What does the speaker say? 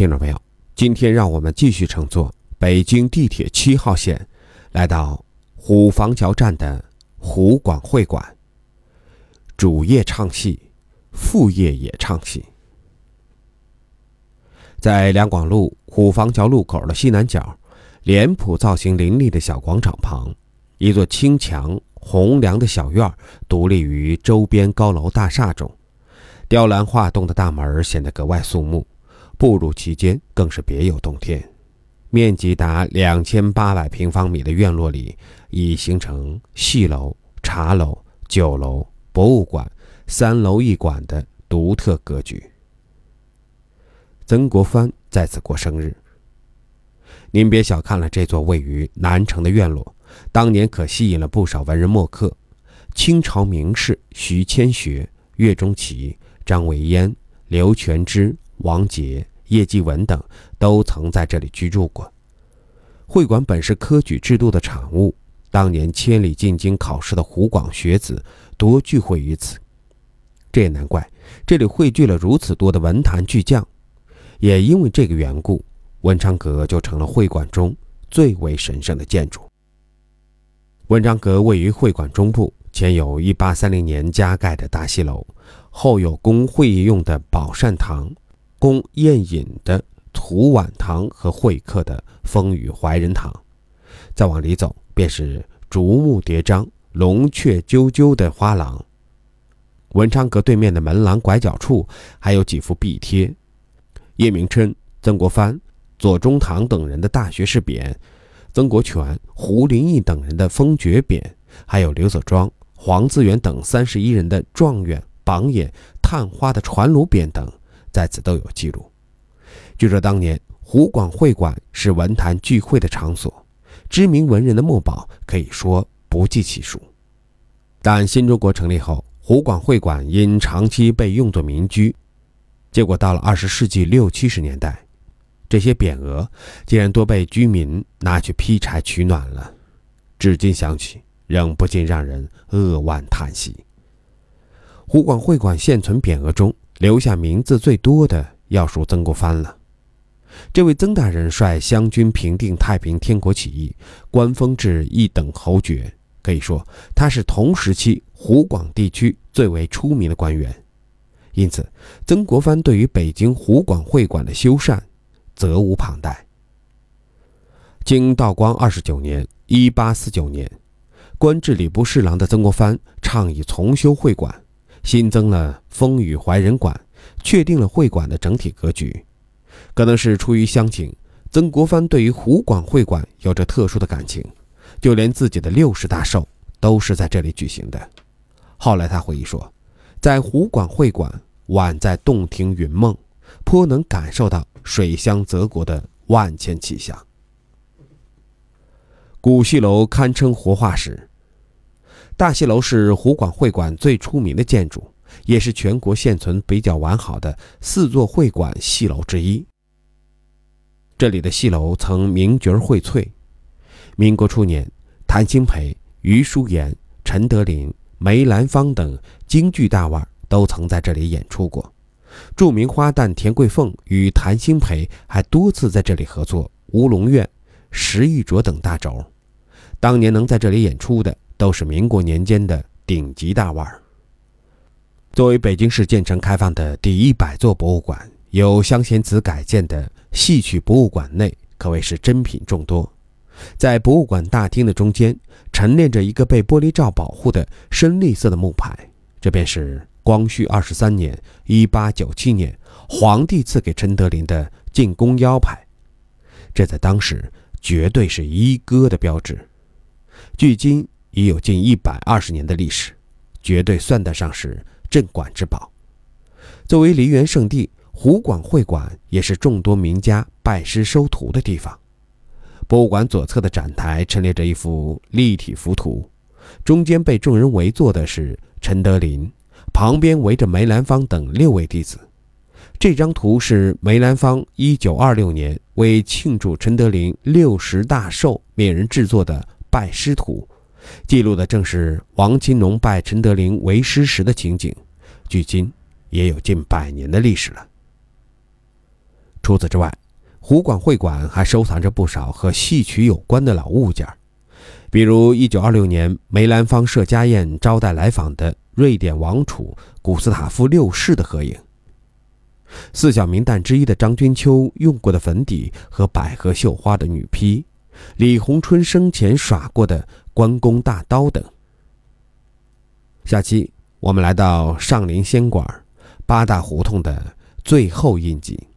听众朋友，今天让我们继续乘坐北京地铁七号线，来到虎坊桥站的湖广会馆。主业唱戏，副业也唱戏。在两广路虎坊桥路口的西南角，脸谱造型凌厉的小广场旁，一座青墙红梁的小院独立于周边高楼大厦中，雕栏画栋的大门显得格外肃穆。步入其间，更是别有洞天。面积达两千八百平方米的院落里，已形成戏楼、茶楼、酒楼、博物馆三楼一馆的独特格局。曾国藩在此过生日。您别小看了这座位于南城的院落，当年可吸引了不少文人墨客，清朝名士徐谦学、岳钟琪、张维烟、刘全之、王杰。叶继文等都曾在这里居住过。会馆本是科举制度的产物，当年千里进京考试的湖广学子多聚会于此。这也难怪，这里汇聚了如此多的文坛巨匠。也因为这个缘故，文昌阁就成了会馆中最为神圣的建筑。文昌阁位于会馆中部，前有一八三零年加盖的大戏楼，后有供会议用的宝善堂。供宴饮的土碗堂和会客的风雨怀仁堂，再往里走便是竹木叠张、龙雀啾啾的花廊。文昌阁对面的门廊拐角处还有几幅壁贴，叶明琛、曾国藩、左宗棠等人的大学士匾，曾国荃、胡林翼等人的封爵匾，还有刘佐庄、黄自元等三十一人的状元、榜眼、探花的传炉匾等。在此都有记录。据说当年湖广会馆是文坛聚会的场所，知名文人的墨宝可以说不计其数。但新中国成立后，湖广会馆因长期被用作民居，结果到了二十世纪六七十年代，这些匾额竟然多被居民拿去劈柴取暖了。至今想起，仍不禁让人扼腕叹息。湖广会馆现存匾额中。留下名字最多的要数曾国藩了。这位曾大人率湘军平定太平天国起义，官封至一等侯爵，可以说他是同时期湖广地区最为出名的官员。因此，曾国藩对于北京湖广会馆的修缮，责无旁贷。经道光二十九年（一八四九年），官至礼部侍郎的曾国藩倡议重修会馆。新增了风雨怀仁馆，确定了会馆的整体格局。可能是出于乡情，曾国藩对于湖广会馆有着特殊的感情，就连自己的六十大寿都是在这里举行的。后来他回忆说，在湖广会馆宛在洞庭云梦，颇能感受到水乡泽国的万千气象。古戏楼堪称活化石。大戏楼是湖广会馆最出名的建筑，也是全国现存比较完好的四座会馆戏楼之一。这里的戏楼曾名角荟萃，民国初年，谭鑫培、余叔岩、陈德霖、梅兰芳等京剧大腕都曾在这里演出过。著名花旦田桂凤与谭鑫培还多次在这里合作《乌龙院》《石玉镯》等大轴。当年能在这里演出的。都是民国年间的顶级大腕儿。作为北京市建成开放的第一百座博物馆，由香贤祠改建的戏曲博物馆内可谓是珍品众多。在博物馆大厅的中间，陈列着一个被玻璃罩保护的深绿色的木牌，这便是光绪二十三年（一八九七年）皇帝赐给陈德林的进宫腰牌。这在当时绝对是一哥的标志。距今。已有近一百二十年的历史，绝对算得上是镇馆之宝。作为梨园圣地，湖广会馆也是众多名家拜师收徒的地方。博物馆左侧的展台陈列着一幅立体幅图，中间被众人围坐的是陈德林，旁边围着梅兰芳等六位弟子。这张图是梅兰芳一九二六年为庆祝陈德林六十大寿命人制作的拜师图。记录的正是王钦农拜陈德霖为师时的情景，距今也有近百年的历史了。除此之外，湖广会馆还收藏着不少和戏曲有关的老物件，比如1926年梅兰芳设家宴招待来访的瑞典王储古斯塔夫六世的合影。四小名旦之一的张君秋用过的粉底和百合绣花的女披，李鸿春生前耍过的关公大刀等。下期我们来到上林仙馆八大胡同的最后印记。